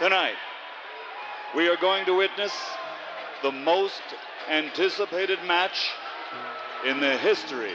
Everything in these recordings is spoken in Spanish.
Tonight, we are going to witness the most anticipated match in the history.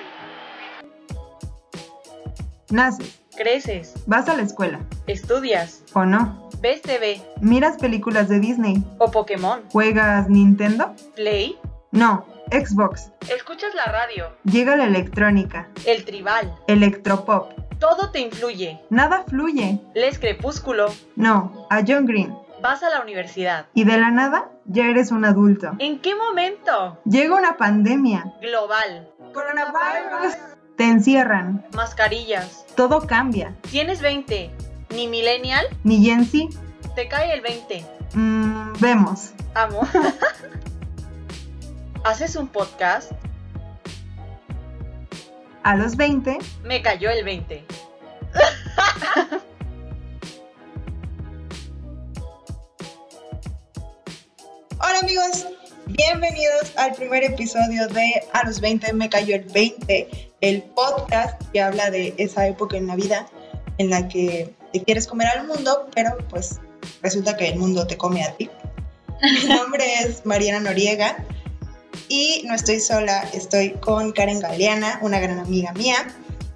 Naces, Creces, vas a la escuela, estudias, o no, ves TV miras películas de Disney, o Pokémon, juegas Nintendo, Play, no, Xbox, escuchas la radio, llega la electrónica, el tribal, electropop, todo te influye. nada fluye, Lees Crepúsculo, no, a John Green, vas a la universidad. y de la nada ya eres un adulto. ¿En qué momento? Llega una pandemia, Global, coronavirus, te encierran, mascarillas. todo cambia, Tienes 20, ni millennial, ni Gen Z, te cae el 20. mm, vemos. Amo. ¿Haces un podcast? A los 20, Me cayó el 20. Hola amigos, bienvenidos al primer episodio de A los 20 me cayó el 20, el podcast que habla de esa época en la vida en la que te quieres comer al mundo, pero pues resulta que el mundo te come a ti. Mi nombre es Mariana Noriega y no estoy sola, estoy con Karen Galeana, una gran amiga mía.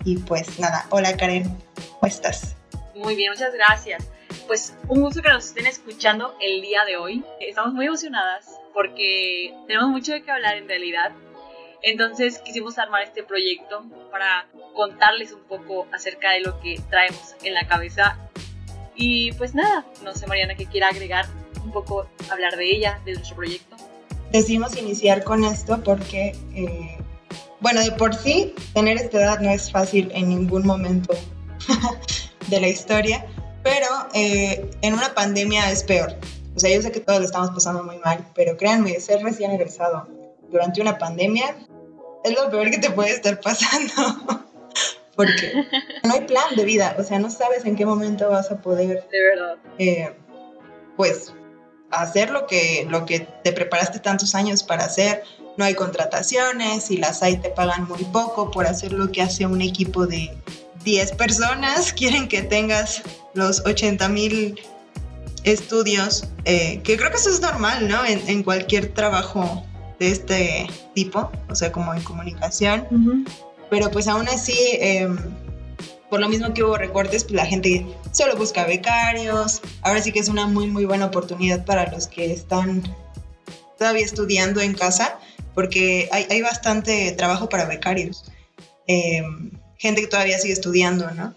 Y pues nada, hola Karen, ¿cómo estás? Muy bien, muchas gracias. Pues un gusto que nos estén escuchando el día de hoy. Estamos muy emocionadas porque tenemos mucho de qué hablar en realidad. Entonces quisimos armar este proyecto para contarles un poco acerca de lo que traemos en la cabeza. Y pues nada, no sé Mariana que quiera agregar un poco, hablar de ella, de nuestro proyecto. Decidimos iniciar con esto porque, eh, bueno, de por sí, tener esta edad no es fácil en ningún momento de la historia, pero eh, en una pandemia es peor. O sea, yo sé que todos lo estamos pasando muy mal, pero créanme, ser recién egresado durante una pandemia es lo peor que te puede estar pasando. Porque no hay plan de vida, o sea, no sabes en qué momento vas a poder De verdad. eh, pues hacer lo que, lo que te preparaste tantos años para hacer. No hay contrataciones y las hay te pagan muy poco por hacer lo que hace un equipo de 10 personas. Quieren que tengas los 80 mil estudios, eh, que creo que eso es normal, ¿no? En, en cualquier trabajo de este tipo, o sea, como en comunicación pero pues aún así, eh, por lo mismo que hubo recortes, pues la gente solo busca becarios. Ahora sí que es una muy, muy buena oportunidad para los que están todavía estudiando en casa, porque hay, bastante trabajo para becarios. Eh, gente que todavía sigue estudiando, ¿no?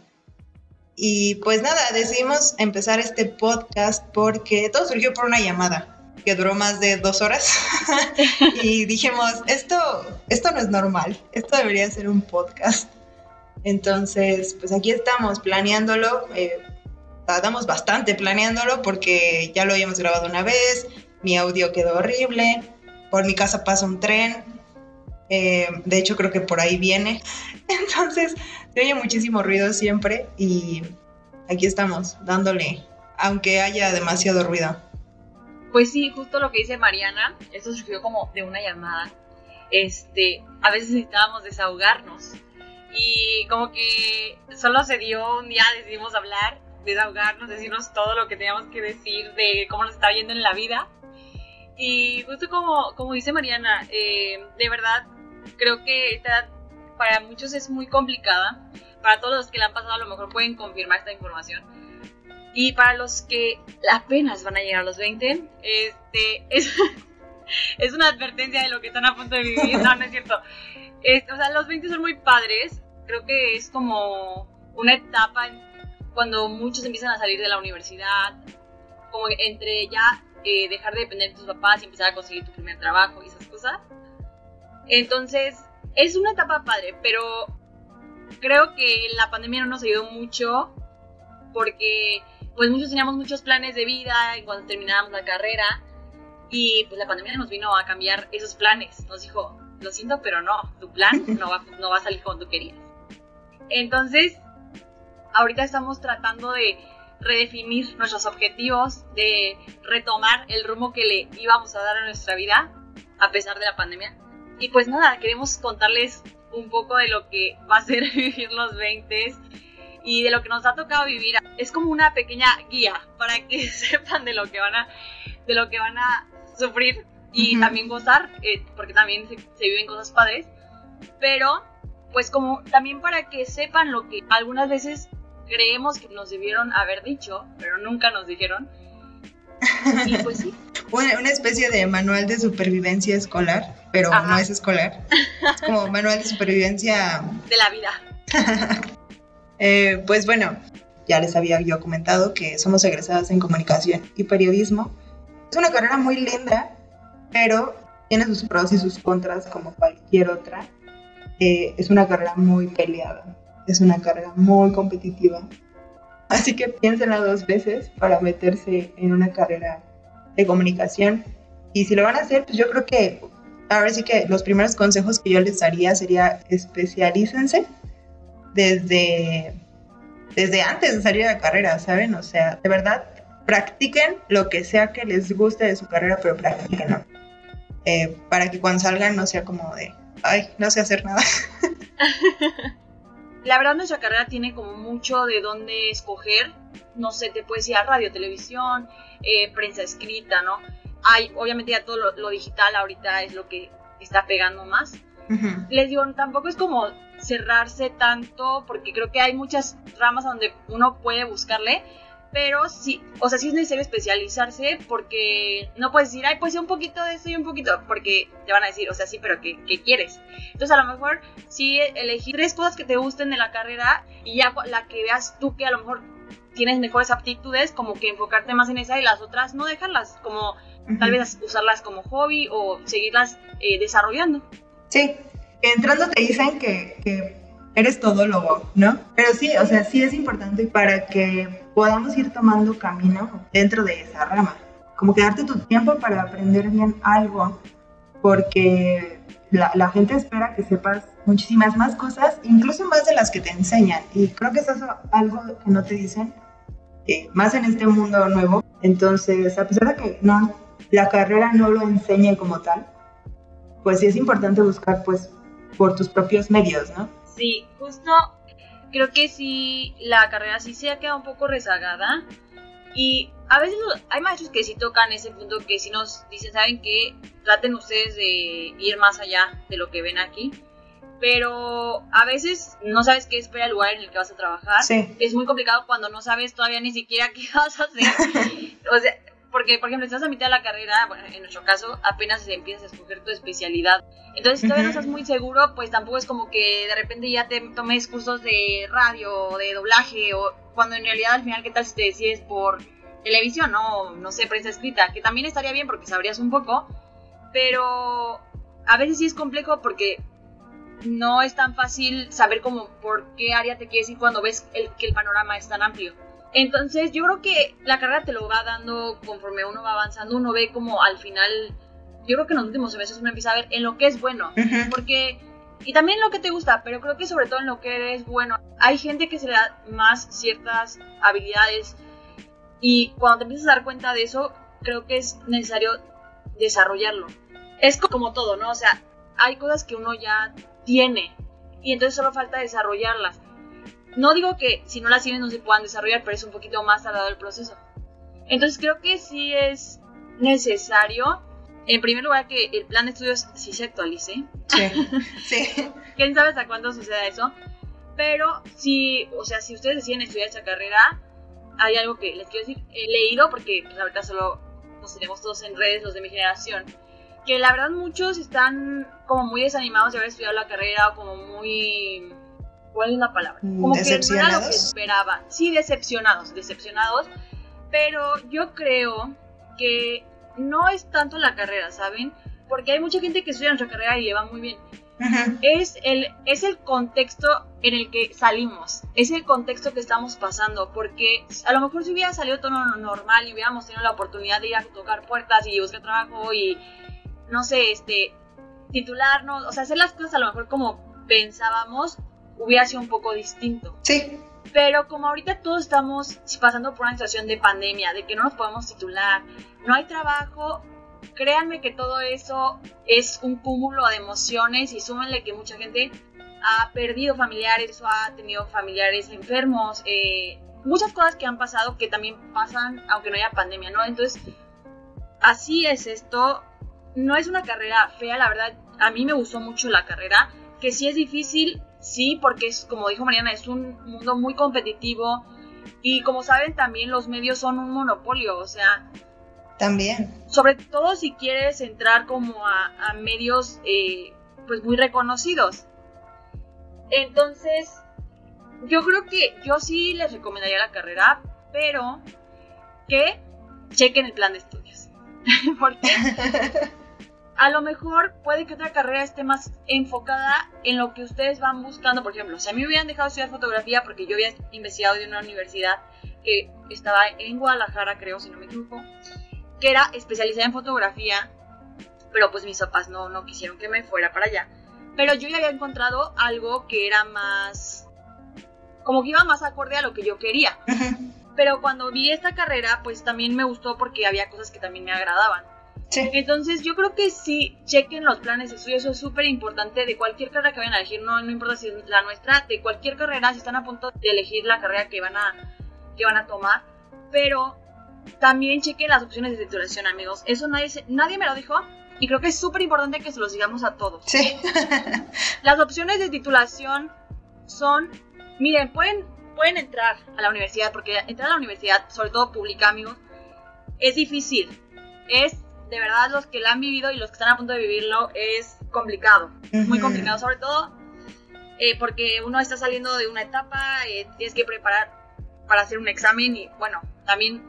Y pues nada, decidimos empezar este podcast porque todo surgió por una llamada que duró más de dos horas y dijimos, esto, esto no es normal, esto debería ser un podcast. Entonces, pues aquí estamos planeándolo, eh, tardamos bastante planeándolo porque ya lo habíamos grabado una vez, mi audio quedó horrible, por mi casa pasa un tren, eh, de hecho creo que por ahí viene, entonces se oye muchísimo ruido siempre y aquí estamos dándole, aunque haya demasiado ruido. Pues sí, justo lo que dice Mariana, esto surgió como de una llamada. Este, a veces necesitábamos desahogarnos y como que solo se dio un día decidimos hablar, desahogarnos, decirnos todo lo que teníamos que decir de cómo nos está yendo en la vida. Y justo como, como dice Mariana, eh, de verdad creo que esta edad para muchos es muy complicada. Para todos los que la han pasado a lo mejor pueden confirmar esta información. Y para los que apenas van a llegar a los 20, este, es, es una advertencia de lo que están a punto de vivir. No, no es cierto. Este, o sea, los 20 son muy padres. Creo que es como una etapa cuando muchos empiezan a salir de la universidad, como entre ya eh, dejar de depender de tus papás y empezar a conseguir tu primer trabajo y esas cosas. Entonces, es una etapa padre, pero creo que la pandemia no nos ayudó mucho porque pues muchos teníamos muchos planes de vida cuando terminábamos la carrera y pues la pandemia nos vino a cambiar esos planes. Nos dijo, lo siento, pero no, tu plan no va, no va a salir como tú querías. Entonces, ahorita estamos tratando de redefinir nuestros objetivos, de retomar el rumbo que le íbamos a dar a nuestra vida a pesar de la pandemia. Y pues nada, queremos contarles un poco de lo que va a ser vivir los 20 y de lo que nos ha tocado vivir. Es como una pequeña guía para que sepan de lo que van a, de lo que van a sufrir y también gozar, eh, porque también se, se viven cosas padres, pero pues como también para que sepan lo que algunas veces creemos que nos debieron haber dicho, pero nunca nos dijeron. Y pues sí. una, una, especie de manual de supervivencia escolar, pero no es escolar. Es como manual de supervivencia. De la vida. eh, pues bueno, ya les había yo comentado que somos egresadas en comunicación y periodismo. Es una carrera muy linda, pero tiene sus pros y sus contras como cualquier otra. Eh, es una carrera muy peleada, es una carrera muy competitiva. Así que piénsenla dos veces para meterse en una carrera de comunicación. Y si lo van a hacer, pues yo creo que ahora sí que los primeros consejos que yo les daría sería especialícense desde, desde antes de salir a la carrera, ¿saben? O sea, de verdad, practiquen lo que sea que les guste de su carrera, pero practiquenlo. Eh, para que cuando salgan no sea como de, ay, no sé hacer nada. La verdad nuestra carrera tiene como mucho de dónde escoger. No sé, te puedes ir a radio, televisión, eh, prensa escrita, ¿no? Hay, obviamente ya todo lo, digital ahorita es lo que está pegando más. Les digo, tampoco es como cerrarse tanto, porque creo que hay muchas ramas donde uno puede buscarle, pero sí, o sea, sí es necesario especializarse porque no puedes decir, ay, pues un poquito de esto y un poquito, porque te van a decir, o sea, sí, pero ¿qué, ¿qué, quieres? Entonces, a lo mejor sí elegir tres cosas que te gusten de la carrera y ya la que veas tú que a lo mejor tienes mejores aptitudes, como que enfocarte más en esa y las otras no dejarlas, como tal vez usarlas como hobby o seguirlas eh, desarrollando. Sí, entrando te dicen que, que eres todólogo, ¿no? Pero sí, o sea, sí es importante para que podamos ir tomando camino dentro de esa rama. Como que darte tu tiempo para aprender bien algo, porque la, gente espera que sepas muchísimas más cosas, incluso más de las que te enseñan. Y creo que eso es algo que no te dicen, más en este mundo nuevo. Entonces, a pesar de que no, la carrera no lo enseñe como tal, pues sí es importante buscar pues por tus propios medios, ¿no? Sí, justo creo que sí, la carrera sí se ha quedado un poco rezagada. Y a veces hay maestros que sí tocan ese punto que sí nos dicen, ¿saben qué? Traten ustedes de ir más allá de lo que ven aquí. Pero a veces no sabes qué espera el lugar en el que vas a trabajar. Es muy complicado cuando no sabes todavía ni siquiera qué vas a hacer. o sea, porque, por ejemplo, estás a mitad de la carrera, bueno, en nuestro caso, apenas empiezas a escoger tu especialidad. Entonces, si todavía no estás muy seguro, pues tampoco es como que de repente ya te tomes cursos de radio o de doblaje, o cuando en realidad al final, ¿qué tal si te decides por televisión, no? No sé, prensa escrita, que también estaría bien porque sabrías un poco, pero a veces sí es complejo porque no es tan fácil saber cómo por qué área te quieres ir cuando ves el, que el panorama es tan amplio. Entonces yo creo que la carrera te lo va dando conforme uno va avanzando, uno ve como al final, yo creo que en los últimos semestres uno empieza a ver en lo que es bueno, porque, y también en lo que te gusta, pero creo que sobre todo en lo que es bueno. Hay gente que se le da más ciertas habilidades y cuando te empiezas a dar cuenta de eso, creo que es necesario desarrollarlo. Es como todo, ¿no? O sea, hay cosas que uno ya tiene y entonces solo falta desarrollarlas. No digo que si no las tienes no se puedan desarrollar, pero es un poquito más tardado el proceso. Entonces creo que sí es necesario, en primer lugar, que el plan de estudios sí se actualice. Sí, sí. ¿Quién sabe hasta cuándo suceda eso? Pero si, o sea, si ustedes deciden estudiar esta carrera, hay algo que les quiero decir. He leído, porque pues, ahorita solo nos tenemos todos en redes, los de mi generación, que la verdad muchos están como muy desanimados de haber estudiado la carrera o como muy ¿cuál es la palabra? Mm, Como que no era lo que esperaba. Sí, decepcionados, decepcionados. Pero yo creo que no es tanto la carrera, ¿saben? Porque hay mucha gente que estudia nuestra carrera y le va muy bien. Es, el, es el contexto en el que salimos, es el contexto que estamos pasando, porque a lo mejor si hubiera salido todo normal y hubiéramos tenido la oportunidad de ir a tocar puertas y buscar trabajo y, no sé, este, titularnos, o sea, hacer las cosas a lo mejor como pensábamos, hubiera sido un poco distinto. Sí. Pero como ahorita todos estamos pasando por una situación de pandemia, de que no nos podemos titular, no hay trabajo, créanme que todo eso es un cúmulo de emociones y súmenle que mucha gente ha perdido familiares o ha tenido familiares enfermos, eh, muchas cosas que han pasado que también pasan aunque no haya pandemia, ¿no? Entonces, así es esto. No es una carrera fea, la verdad, a mí me gustó mucho la carrera, que sí es difícil, sí, porque es, como dijo Mariana, es un mundo muy competitivo y como saben también los medios son un monopolio, o sea... También. Sobre todo si quieres entrar como a, medios eh, pues muy reconocidos. Entonces, yo creo que yo sí les recomendaría la carrera, pero que chequen el plan de estudios. Porque a lo mejor puede que otra carrera esté más enfocada en lo que ustedes van buscando. Por ejemplo, si a mí me hubieran dejado estudiar fotografía porque yo había investigado de una universidad que estaba en Guadalajara, creo, si no me equivoco, que era especializada en fotografía, pero pues mis papás no, no quisieron que me fuera para allá. Pero yo ya había encontrado algo que era más, como que iba más acorde a lo que yo quería. Pero cuando vi esta carrera, pues también me gustó porque había cosas que también me agradaban. Entonces yo creo que sí, chequen los planes de estudio, eso es súper importante de cualquier carrera que vayan a elegir, no, no importa si es la nuestra, de cualquier carrera, si están a punto de elegir la carrera que van a, que van a tomar, pero también chequen las opciones de titulación, amigos. Eso nadie, nadie me lo dijo y creo que es súper importante que se los digamos a todos. Sí. las opciones de titulación son, miren, pueden, pueden entrar a la universidad, porque entrar a la universidad, sobre todo pública, amigos, es difícil. Es de verdad los que la han vivido y los que están a punto de vivirlo es complicado, muy complicado, sobre todo eh, porque uno está saliendo de una etapa, eh, tienes que preparar para hacer un examen y bueno, también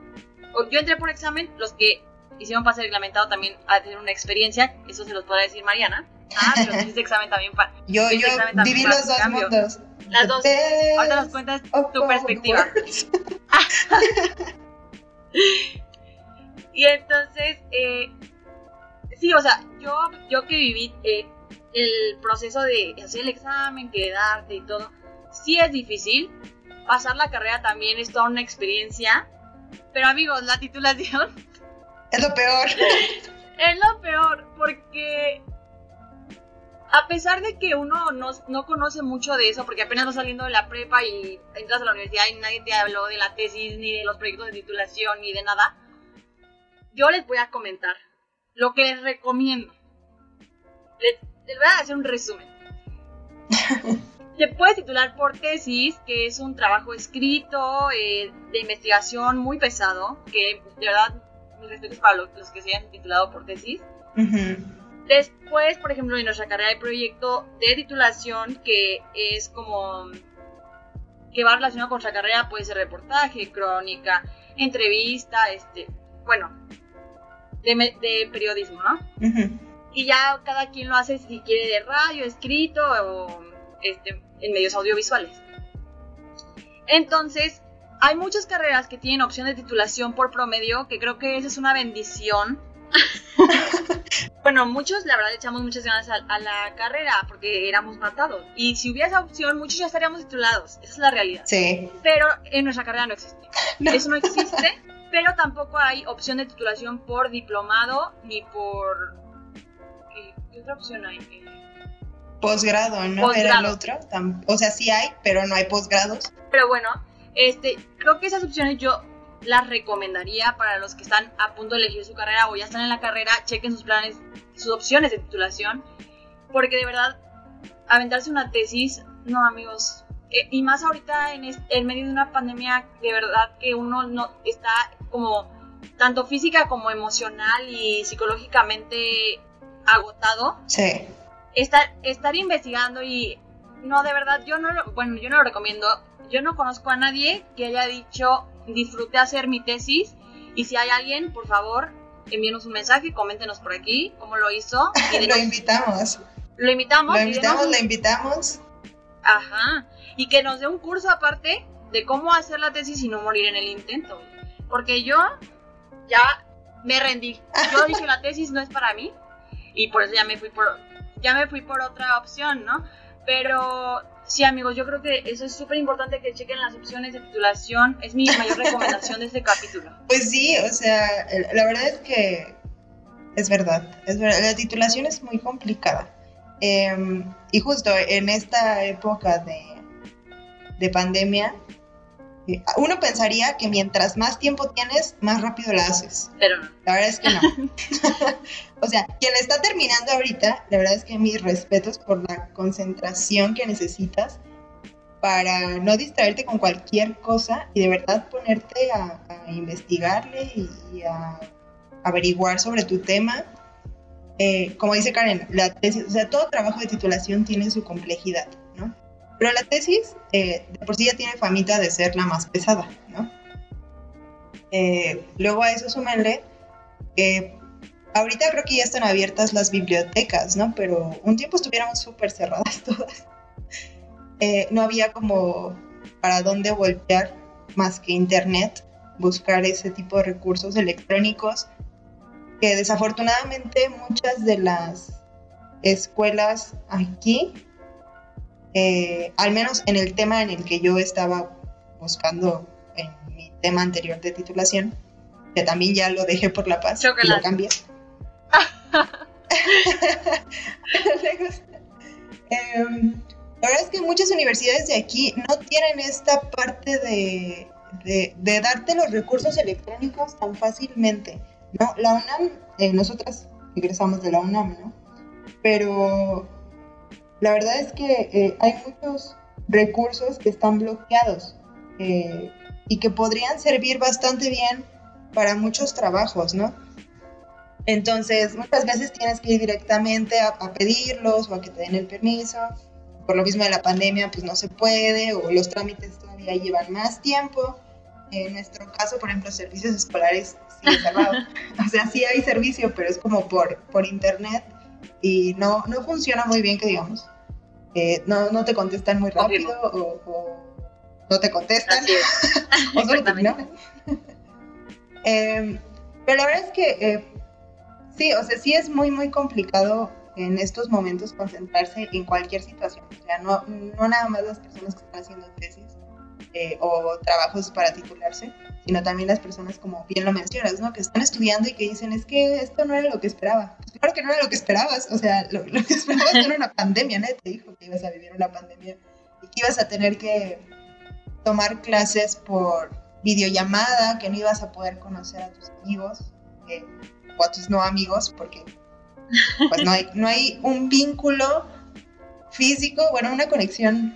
yo entré por examen, los que hicieron pase reglamentado también a tener una experiencia, eso se los podrá decir Mariana. Ah, pero hiciste examen también para... Yo, yo viví los dos mundos. Las dos. Ahorita nos cuentas tu perspectiva. Y entonces, eh, sí, o sea, yo, yo que viví eh, el proceso de hacer el examen, quedarte y todo, sí es difícil. Pasar la carrera también es toda una experiencia. Pero amigos, la titulación... Es lo peor. es lo peor, porque a pesar de que uno no, no, conoce mucho de eso, porque apenas vas saliendo de la prepa y entras a la universidad y nadie te habló de la tesis, ni de los proyectos de titulación, ni de nada, yo les voy a comentar lo que les recomiendo. Les, voy a hacer un resumen. Te puedes titular por tesis, que es un trabajo escrito eh, de investigación muy pesado, que de verdad mis respetos para los, que se hayan titulado por tesis. Después, por ejemplo, en nuestra carrera de proyecto de titulación, que es como que va relacionado con nuestra carrera, puede ser reportaje, crónica, entrevista, este, bueno, de, periodismo, ¿no? Y ya cada quien lo hace si quiere de radio, escrito o este, en medios audiovisuales. Entonces, hay muchas carreras que tienen opción de titulación por promedio, que creo que esa es una bendición. bueno, muchos, la verdad, echamos muchas ganas a, la carrera porque éramos matados. Y si hubiera esa opción, muchos ya estaríamos titulados. Esa es la realidad. Sí. Pero en nuestra carrera no existe. Eso no existe pero tampoco hay opción de titulación por diplomado ni por... ¿Qué, otra opción hay? Posgrado, ¿no? Era el otro. O sea, sí hay, pero no hay posgrados. Pero bueno, este, creo que esas opciones yo las recomendaría para los que están a punto de elegir su carrera o ya están en la carrera, chequen sus planes, sus opciones de titulación, porque de verdad, aventarse una tesis, no amigos, eh, y más ahorita en, en medio de una pandemia, de verdad que uno no está como tanto física como emocional y psicológicamente agotado. Sí. Estar, estar investigando y no, de verdad, yo no lo, bueno, yo no lo recomiendo. Yo no conozco a nadie que haya dicho disfruté hacer mi tesis y si hay alguien, por favor, envíenos un mensaje, coméntenos por aquí cómo lo hizo. Y lo invitamos. Lo invitamos. Lo invitamos, lo invitamos. Ajá. Y que nos dé un curso aparte de cómo hacer la tesis y no morir en el intento. Porque yo ya me rendí. Yo dije la tesis no es para mí y por eso ya me fui por ya me fui por otra opción, ¿no? Pero sí, amigos, yo creo que eso es súper importante que chequen las opciones de titulación. Es mi mayor recomendación de este capítulo. Pues sí, o sea, la verdad es que es verdad. La titulación es muy complicada. Em, y justo en esta época de, de pandemia, eh, uno pensaría que mientras más tiempo tienes, más rápido la haces. Pero no. La verdad es que no. o sea, quien está terminando ahorita, la verdad es que mis respetos por la concentración que necesitas para no distraerte con cualquier cosa y de verdad ponerte a, investigarle y, a averiguar sobre tu tema. Eh, como dice Karen, la tesis, o sea, todo trabajo de titulación tiene su complejidad. Pero la tesis, eh, de por sí ya tiene famita de ser la más pesada, ¿no? Eh, luego a eso súmenle que ahorita creo que ya están abiertas las bibliotecas, ¿no? Pero un tiempo estuvieron súper cerradas todas. Eh, no había como para dónde voltear más que internet, buscar ese tipo de recursos electrónicos que desafortunadamente muchas de las escuelas aquí, eh, al menos en el tema en el que yo estaba buscando en mi tema anterior de titulación, que también ya lo dejé por la paz y lo cambié. Em, la verdad es que muchas universidades de aquí no tienen esta parte de, de, darte los recursos electrónicos tan fácilmente. ¿no? La UNAM, eh, nosotras egresamos de la UNAM, ¿no? Pero la verdad es que eh, hay muchos recursos que están bloqueados eh, y que podrían servir bastante bien para muchos trabajos, ¿no? Entonces, muchas veces tienes que ir directamente a, a pedirlos o a que te den el permiso por lo mismo de la pandemia, pues no se puede, o los trámites todavía llevan más tiempo. En nuestro caso, por ejemplo, servicios escolares siguen cerrados. o sea, sí hay servicio, pero es como por, por internet y no, no funciona muy bien, que digamos. Eh, no, no te contestan muy rápido o, no te contestan. O solo te eh, pero la verdad es que eh, sí, o sea, sí es muy, muy complicado en estos momentos concentrarse en cualquier situación. O sea, no, no nada más las personas que están haciendo tesis eh, o trabajos para titularse, sino también las personas, como bien lo mencionas, ¿no? Que están estudiando y que dicen, es que esto no era lo que esperaba. Pues claro que no era lo que esperabas. O sea, lo, que esperabas era una pandemia, ¿no? Te dijo que ibas a vivir una pandemia y que ibas a tener que tomar clases por videollamada, que no ibas a poder conocer a tus amigos eh, o a tus no amigos, porque pues no hay, no hay un vínculo físico, bueno, una conexión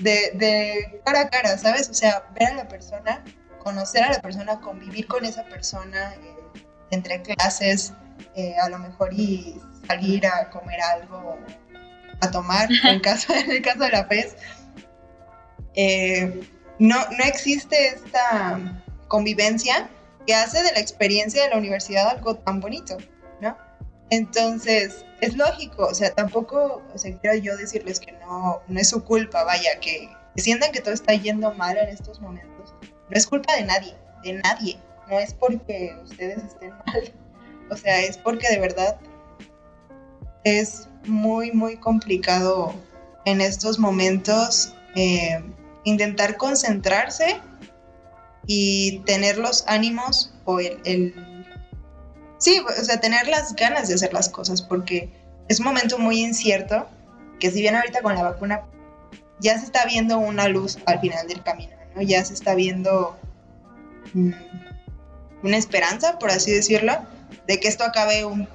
de, cara a cara, ¿sabes? O sea, ver a la persona, conocer a la persona, convivir con esa persona eh, entre clases, eh, a lo mejor y salir a comer algo, a tomar, en, caso, en el caso de la FES. Eh, no, no existe esta convivencia que hace de la experiencia de la universidad algo tan bonito. Entonces, es lógico, o sea, tampoco, o sea, quiero yo decirles que no, no es su culpa, vaya, que, sientan que todo está yendo mal en estos momentos. No es culpa de nadie, de nadie. No es porque ustedes estén mal. O sea, es porque de verdad es muy, muy complicado en estos momentos eh, intentar concentrarse y tener los ánimos o el Sí, o sea, tener las ganas de hacer las cosas, porque es un momento muy incierto, que si bien ahorita con la vacuna ya se está viendo una luz al final del camino, ¿no? Ya se está viendo mm, una esperanza, por así decirlo, de que esto acabe un,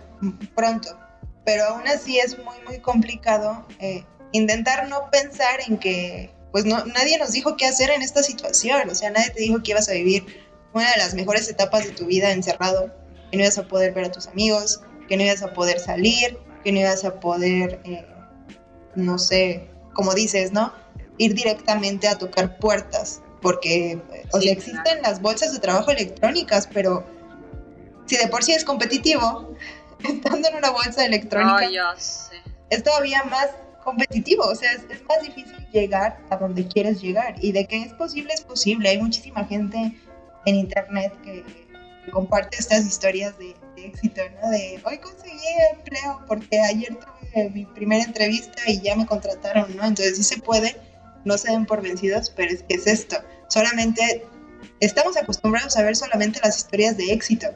pronto. Pero aún así es muy, muy complicado eh, intentar no pensar en que, pues no, nadie nos dijo qué hacer en esta situación, o sea, nadie te dijo que ibas a vivir una de las mejores etapas de tu vida encerrado que no ibas a poder ver a tus amigos, que no ibas a poder salir, que no ibas a poder, eh, no sé, como dices, ¿no? Ir directamente a tocar puertas, porque, o sea, existen las bolsas de trabajo electrónicas, pero si de por sí es competitivo, estando en una bolsa electrónica, es todavía más competitivo, o sea, es, es, más difícil llegar a donde quieres llegar. Y de que es posible, es posible. Hay muchísima gente en internet que comparte estas historias de, éxito, ¿no? De hoy conseguí empleo porque ayer tuve mi primera entrevista y ya me contrataron, ¿no? Entonces sí se puede, no se den por vencidos, pero es que es esto. Solamente estamos acostumbrados a ver solamente las historias de éxito,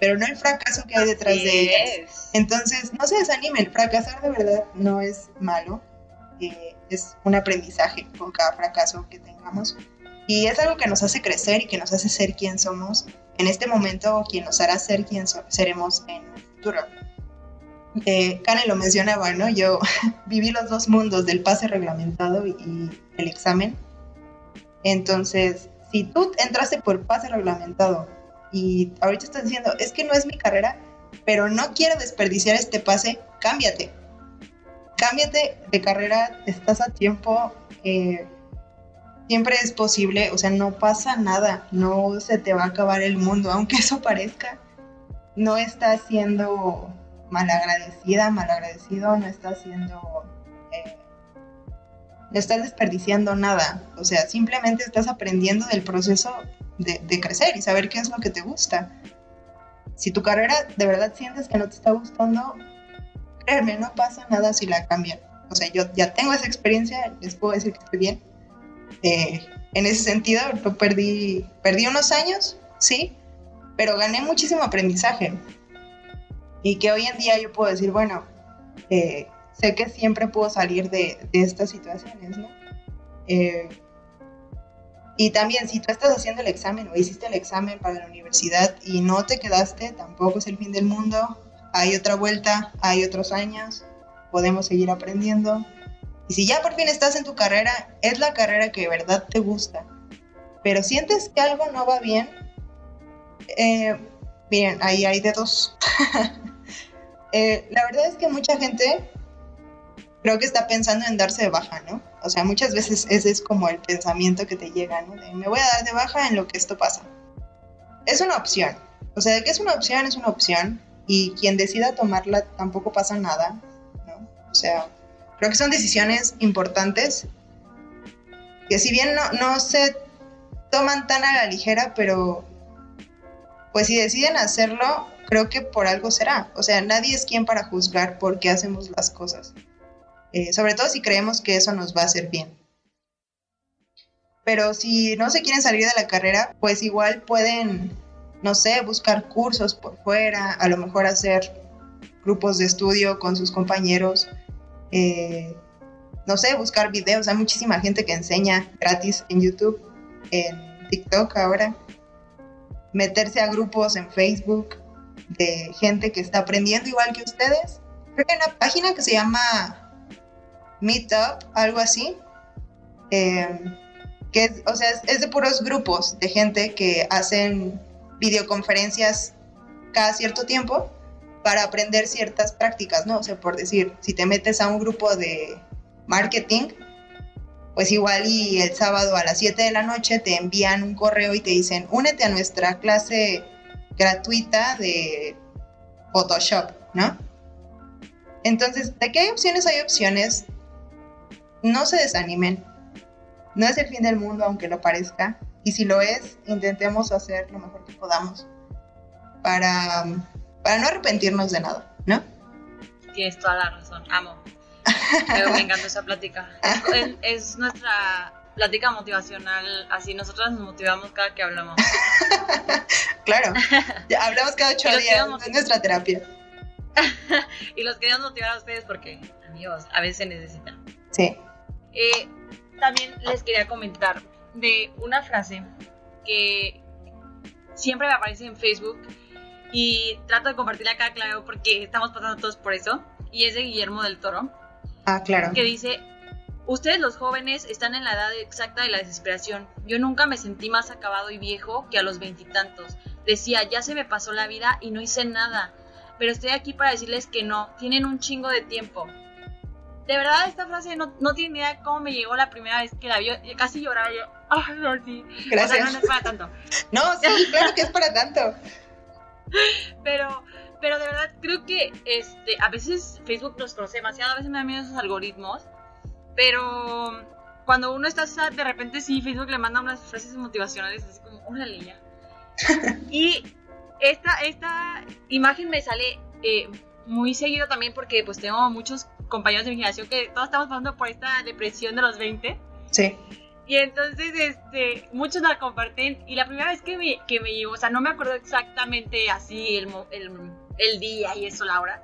pero no el fracaso que hay detrás de ellas. Entonces, no se desanimen, fracasar de verdad no es malo, eh, es un aprendizaje con cada fracaso que tengamos y es algo que nos hace crecer y que nos hace ser quien somos en este momento o quien nos hará ser quien seremos en el futuro. Eh, Karen lo mencionaba, ¿no? Yo viví los dos mundos del pase reglamentado y el examen. Entonces, si tú entraste por pase reglamentado y ahorita estás diciendo, es que no es mi carrera, pero no quiero desperdiciar este pase, cámbiate. Cámbiate de carrera, estás a tiempo, eh, siempre es posible, o sea, no pasa nada, no se te va a acabar el mundo, aunque eso parezca. No estás siendo malagradecida, malagradecido, no estás siendo... Eh, no estás desperdiciando nada, o sea, simplemente estás aprendiendo del proceso de, crecer y saber qué es lo que te gusta. Si tu carrera de verdad sientes que no te está gustando, créeme, no pasa nada si la cambian. O sea, yo ya tengo esa experiencia, les puedo decir que estoy bien. Eh, en ese sentido, perdí, perdí unos años, sí, pero gané muchísimo aprendizaje. Y que hoy en día yo puedo decir, bueno, eh, sé que siempre puedo salir de, de estas situaciones, ¿no? Eh, y también, si tú estás haciendo el examen o hiciste el examen para la universidad y no te quedaste, tampoco es el fin del mundo. Hay otra vuelta, hay otros años, podemos seguir aprendiendo. Y si ya por fin estás en tu carrera, es la carrera que de verdad te gusta. Pero sientes que algo no va bien, eh, miren, ahí hay de dos. Eh, la verdad es que mucha gente creo que está pensando en darse de baja, ¿no? O sea, muchas veces ese es como el pensamiento que te llega, ¿no? De me voy a dar de baja en lo que esto pasa. Es una opción. O sea, de que es una opción, es una opción. Y quien decida tomarla tampoco pasa nada, ¿no? O sea, creo que son decisiones importantes que si bien no, no se toman tan a la ligera, pero pues si deciden hacerlo, creo que por algo será. O sea, nadie es quien para juzgar por qué hacemos las cosas. Eh, sobre todo si creemos que eso nos va a hacer bien. Pero si no se quieren salir de la carrera, pues igual pueden, no sé, buscar cursos por fuera, a lo mejor hacer grupos de estudio con sus compañeros, eh, no sé, buscar videos. Hay muchísima gente que enseña gratis en YouTube, en TikTok ahora. Meterse a grupos en Facebook de gente que está aprendiendo igual que ustedes. Creo que hay una página que se llama Meetup, algo así. Em, que o sea, es, de puros grupos de gente que hacen videoconferencias cada cierto tiempo para aprender ciertas prácticas, ¿no? O sea, por decir, si te metes a un grupo de marketing, pues igual y el sábado a las 7 de la noche te envían un correo y te dicen, únete a nuestra clase gratuita de Photoshop, ¿no? Entonces, ¿de qué hay opciones? Hay opciones no se desanimen. No es el fin del mundo, aunque lo parezca. Y si lo es, intentemos hacer lo mejor que podamos para, para no arrepentirnos de nada, ¿no? Tienes toda la razón, amo. Pero me encanta esa plática. Es, nuestra plática motivacional, así nosotros nos motivamos cada que hablamos. claro, hablamos cada ocho días, es nuestra terapia. y los queremos motivar a ustedes porque, amigos, a veces se necesitan. Sí. Eh, también les quería comentar de una frase que siempre me aparece en Facebook y trato de compartirla acá, claro, porque estamos pasando todos por eso. Y es de Guillermo del Toro. Ah, claro. Que dice, ustedes los jóvenes están en la edad exacta de la desesperación. Yo nunca me sentí más acabado y viejo que a los veintitantos. Decía, ya se me pasó la vida y no hice nada. Pero estoy aquí para decirles que no, tienen un chingo de tiempo de verdad esta frase no, no tiene idea de cómo me llegó la primera vez que la vio, casi lloraba yo, no, sí. Gracias. no, no es para tanto. no, sí, claro que es para tanto. pero, pero de verdad creo que este, a veces Facebook nos conoce demasiado, a veces me da miedo esos algoritmos, pero cuando uno está de repente sí, Facebook le manda unas frases motivacionales así como, órale ya. y esta, esta imagen me sale eh, muy seguido también porque pues tengo muchos compañeros de mi generación que todos estamos pasando por esta depresión de los 20. Sí. Y entonces, este, muchos la comparten. Y la primera vez que me, que me llevó, o sea, no me acuerdo exactamente así el, el, el día y eso, la hora.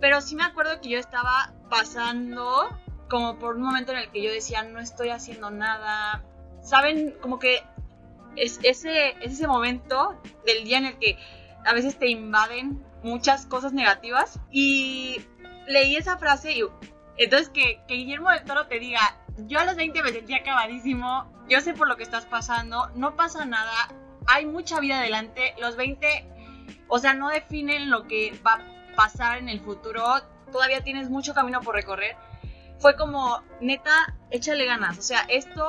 Pero sí me acuerdo que yo estaba pasando como por un momento en el que yo decía, no estoy haciendo nada. ¿Saben? Como que es ese, es ese momento del día en el que a veces te invaden muchas cosas negativas. Y leí esa frase y entonces que, que Guillermo del Toro te diga, yo a los 20 me sentía acabadísimo, yo sé por lo que estás pasando, no pasa nada, hay mucha vida adelante, los 20, o sea, no definen lo que va a pasar en el futuro, todavía tienes mucho camino por recorrer. Fue como, neta, échale ganas, o sea, esto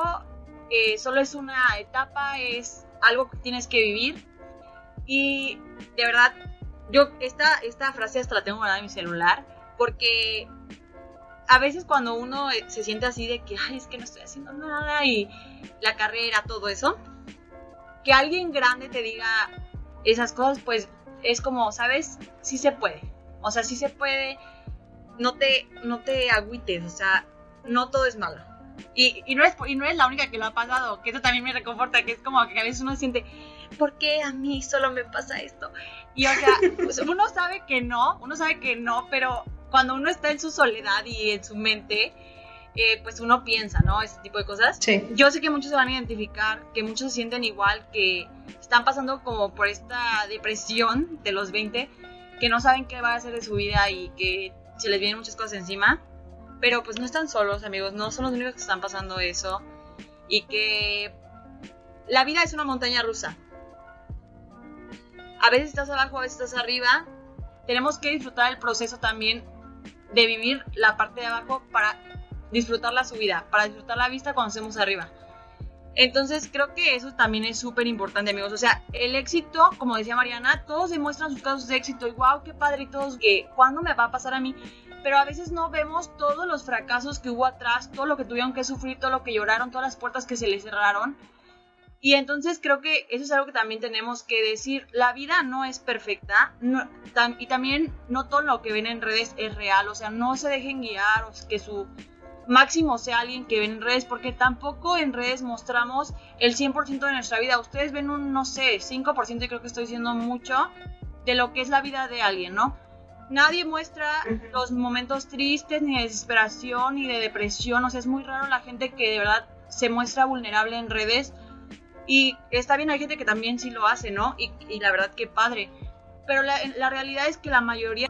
eh, solo es una etapa, es algo que tienes que vivir. Y de verdad, yo esta, esta frase hasta la tengo guardada en mi celular porque a veces cuando uno eh, se siente así de que, ay, es que no estoy haciendo nada y la carrera, todo eso, que alguien grande te diga esas cosas, pues es como, ¿sabes? Sí se puede. O sea, sí se puede. No te, no te agüites, o sea, no todo es malo. Y, y, no es, y no es la única que lo ha pasado, que eso también me reconforta, que es como que a veces uno siente, ¿por qué a mí solo me pasa esto? Y o sea, pues uno sabe que no, uno sabe que no, pero cuando uno está en su soledad y en su mente, eh, pues uno piensa, ¿no? Ese tipo de cosas. Sí. Yo sé que muchos se van a identificar, que muchos se sienten igual, que están pasando como por esta depresión de los 20, que no saben qué va a hacer de su vida y que se les vienen muchas cosas encima. Pero pues no están solos, amigos, no son los únicos que están pasando eso. Y que la vida es una montaña rusa. A veces estás abajo, a veces estás arriba. Tenemos que disfrutar el proceso también de vivir la parte de abajo para disfrutar la subida, para disfrutar la vista cuando estemos arriba. Entonces creo que eso también es súper importante, amigos. O sea, el éxito, como decía Mariana, todos demuestran sus casos de éxito y wow, qué padre y todos, que ¿cuándo me va a pasar a mí? Pero a veces no vemos todos los fracasos que hubo atrás, todo lo que tuvieron que sufrir, todo lo que lloraron, todas las puertas que se les cerraron. Y entonces creo que eso es algo que también tenemos que decir. La vida no es perfecta no, y también no todo lo que ven en redes es real. O sea, no se dejen guiar o que su máximo sea alguien que ven en redes, porque tampoco en redes mostramos el 100% de nuestra vida. Ustedes ven un, no sé, 5% y creo que estoy diciendo mucho de lo que es la vida de alguien, ¿no? Nadie muestra uh -huh. los momentos tristes, ni de desesperación, ni de depresión. O sea, es muy raro la gente que de verdad se muestra vulnerable en redes y está bien, hay gente que también sí lo hace, ¿no? Y, la verdad que padre. Pero la, realidad es que la mayoría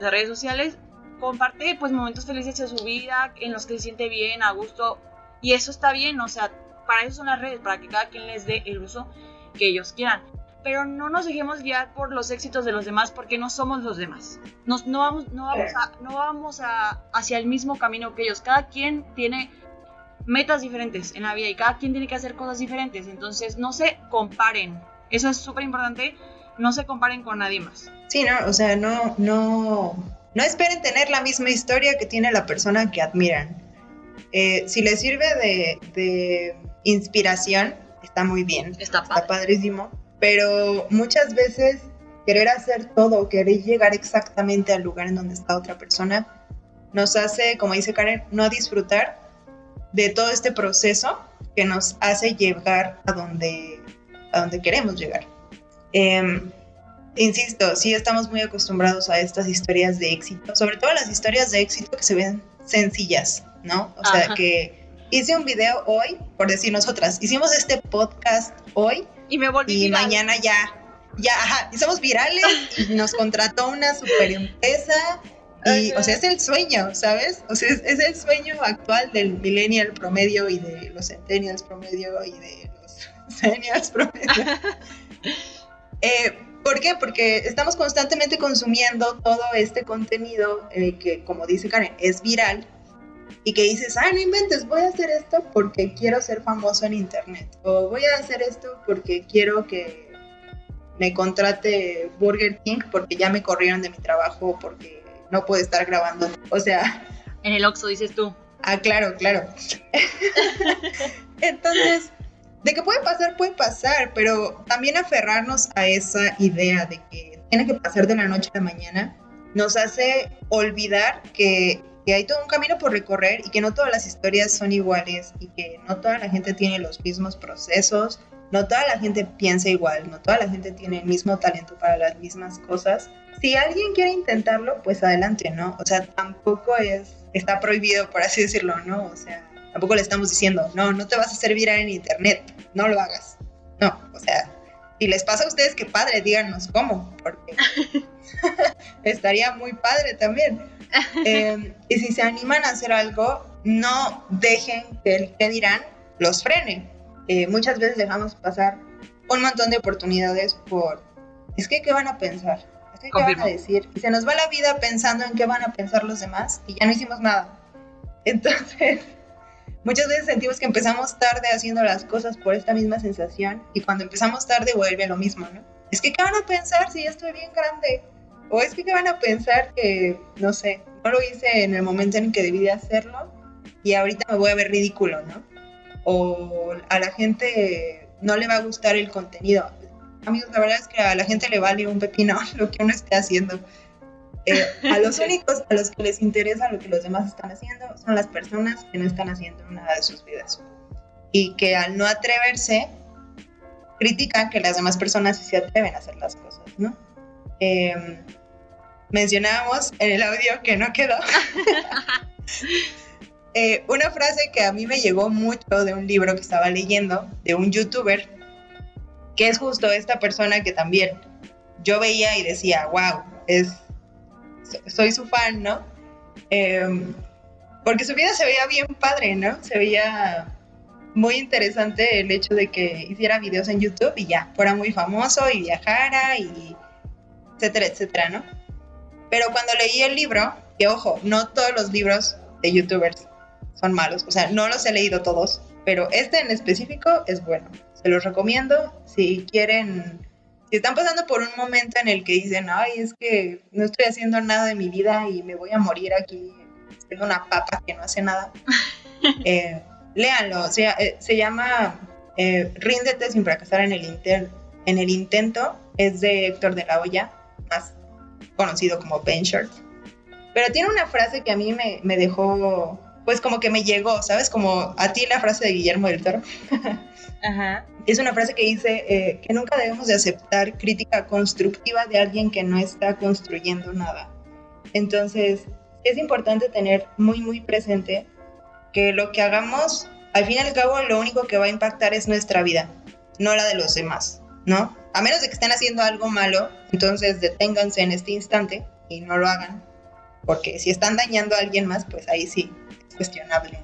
de redes sociales comparte pues momentos felices de su vida, en los que se siente bien, a gusto. Y eso está bien, o sea, para eso son las redes, para que cada quien les dé el uso que ellos quieran. Pero no nos dejemos guiar por los éxitos de los demás porque no somos los demás. Nos, no vamos, no vamos, no vamos a, hacia el mismo camino que ellos. Cada quien tiene metas diferentes en la vida y cada quien tiene que hacer cosas diferentes. Entonces, no se comparen. Eso es súper importante. No se comparen con nadie más. Sí, no, o sea, no, no, no esperen tener la misma historia que tiene la persona que admiran. Eh, si les sirve de, de, inspiración, está muy bien. Está, está padrísimo. Pero muchas veces querer hacer todo, querer llegar exactamente al lugar en donde está otra persona, nos hace, como dice Karen, no disfrutar de todo este proceso que nos hace llegar a donde, a donde queremos llegar. Eh, insisto, sí estamos muy acostumbrados a estas historias de éxito, sobre todo las historias de éxito que se ven sencillas, ¿no? O sea, que hice un video hoy, por decir nosotras, hicimos este podcast hoy y me volví y viral. mañana ya, ya, ajá, y somos virales y nos contrató una super empresa y, o sea, es el sueño, ¿sabes? O sea, es, es, el sueño actual del millennial promedio y de los centennials promedio y de los seniors promedio. eh, ¿Por qué? Porque estamos constantemente consumiendo todo este contenido eh, que, como dice Karen, es viral y que dices, ah, no inventes, voy a hacer esto porque quiero ser famoso en internet o voy a hacer esto porque quiero que me contrate Burger King porque ya me corrieron de mi trabajo porque no puedo estar grabando. O sea... En el Oxxo dices tú. Ah, claro, claro. Entonces, de que puede pasar, puede pasar, pero también aferrarnos a esa idea de que tiene que pasar de la noche a la mañana nos hace olvidar que que hay todo un camino por recorrer y que no todas las historias son iguales y que no toda la gente tiene los mismos procesos, no toda la gente piensa igual, no toda la gente tiene el mismo talento para las mismas cosas. Si alguien quiere intentarlo, pues adelante, ¿no? O sea, tampoco es, está prohibido, por así decirlo, ¿no? O sea, tampoco le estamos diciendo, no, no te vas a hacer viral en internet, no lo hagas. No, o sea, si les pasa a ustedes, qué padre, díganos cómo, porque estaría muy padre también. Eh, y si se animan a hacer algo, no dejen que el que dirán los frene. Eh, muchas veces dejamos pasar un montón de oportunidades por, es que, ¿qué van a pensar? Es que, ¿qué van a decir? Y se nos va la vida pensando en qué van a pensar los demás y ya no hicimos nada. Entonces, muchas veces sentimos que empezamos tarde haciendo las cosas por esta misma sensación y cuando empezamos tarde vuelve lo mismo, ¿no? Es que, ¿qué van a pensar si ya estoy bien grande? O es que, ¿qué van a pensar que, no sé, no lo hice en el momento en que debí de hacerlo y ahorita me voy a ver ridículo, ¿no? O a la gente no le va a gustar el contenido. Amigos, la verdad es que a la gente le vale un pepino lo que uno esté haciendo. Eh, a los únicos a los que les interesa lo que los demás están haciendo son las personas que no están haciendo nada de sus vidas. Y que al no atreverse, critican que las demás personas sí se atreven a hacer las cosas, ¿no? Eh, mencionábamos en el audio que no quedó. Eh, una frase que a mí me llegó mucho de un libro que estaba leyendo, de un youtuber, que es justo esta persona que también yo veía y decía, wow, es, soy su fan, ¿no? Em, porque su vida se veía bien padre, ¿no? Se veía muy interesante el hecho de que hiciera videos en YouTube y ya, fuera muy famoso y viajara y etcétera, etcétera, ¿no? Pero cuando leí el libro, que ojo, no todos los libros de youtubers son malos. O sea, no los he leído todos, pero este en específico es bueno. Se los recomiendo si quieren, si están pasando por un momento en el que dicen, ay, es que no estoy haciendo nada de mi vida y me voy a morir aquí, siendo una papa que no hace nada. eh, léanlo, eh, se llama eh, Ríndete sin fracasar en el, en el intento. Es de Héctor de la Hoya, más conocido como Ben Short. Pero tiene una frase que a mí me, me dejó pues como que me llegó, ¿sabes? Como a ti la frase de Guillermo del Toro. Ajá. Es una frase que dice eh, que nunca debemos de aceptar crítica constructiva de alguien que no está construyendo nada. Entonces, es importante tener muy, muy presente que lo que hagamos, al fin y al cabo, lo único que va a impactar es nuestra vida, no la de los demás, ¿no? A menos de que estén haciendo algo malo, entonces deténganse en este instante y no lo hagan, porque si están dañando a alguien más, pues ahí sí, cuestionable.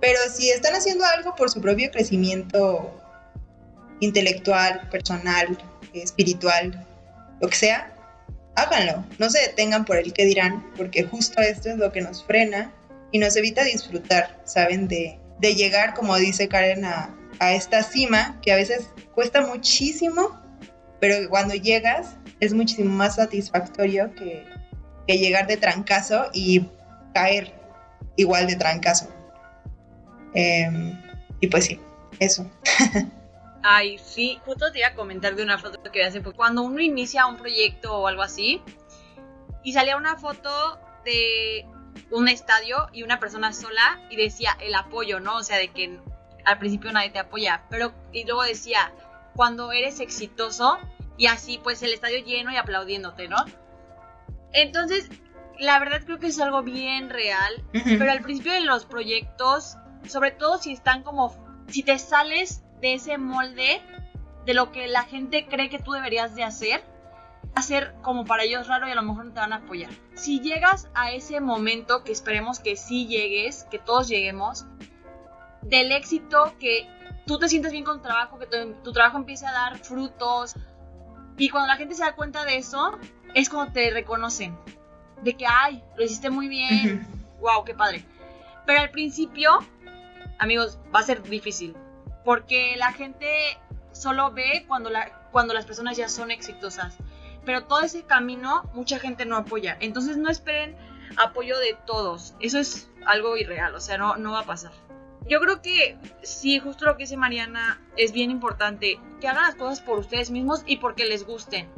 Pero si están haciendo algo por su propio crecimiento intelectual, personal, espiritual, lo que sea, háganlo. No se detengan por el que dirán, porque justo esto es lo que nos frena y nos evita disfrutar, ¿saben? De, llegar, como dice Karen, a, esta cima que a veces cuesta muchísimo, pero cuando llegas es muchísimo más satisfactorio que, que llegar de trancazo y caer igual de trancazo. Em, y pues sí, eso. Ay, sí, justo te iba a comentar de una foto que vi hace poco. Cuando uno inicia un proyecto o algo así, y salía una foto de un estadio y una persona sola y decía el apoyo, ¿no? O sea, de que al principio nadie te apoya, pero y luego decía, cuando eres exitoso y así pues el estadio lleno y aplaudiéndote, ¿no? Entonces, la verdad creo que es algo bien real, pero al principio de los proyectos, sobre todo si están como, si te sales de ese molde de lo que la gente cree que tú deberías de hacer, hacer como para ellos raro y a lo mejor no te van a apoyar. Si llegas a ese momento, que esperemos que sí llegues, que todos lleguemos, del éxito, que tú te sientes bien con tu trabajo, que tu, tu trabajo empiece a dar frutos, y cuando la gente se da cuenta de eso, es cuando te reconocen de que, ay, lo hiciste muy bien, wow, qué padre. Pero al principio, amigos, va a ser difícil, porque la gente solo ve cuando, la, cuando las personas ya son exitosas. Pero todo ese camino, mucha gente no apoya. Entonces no esperen apoyo de todos. Eso es algo irreal, o sea, no, no va a pasar. Yo creo que sí, justo lo que dice Mariana, es bien importante que hagan las cosas por ustedes mismos y porque les gusten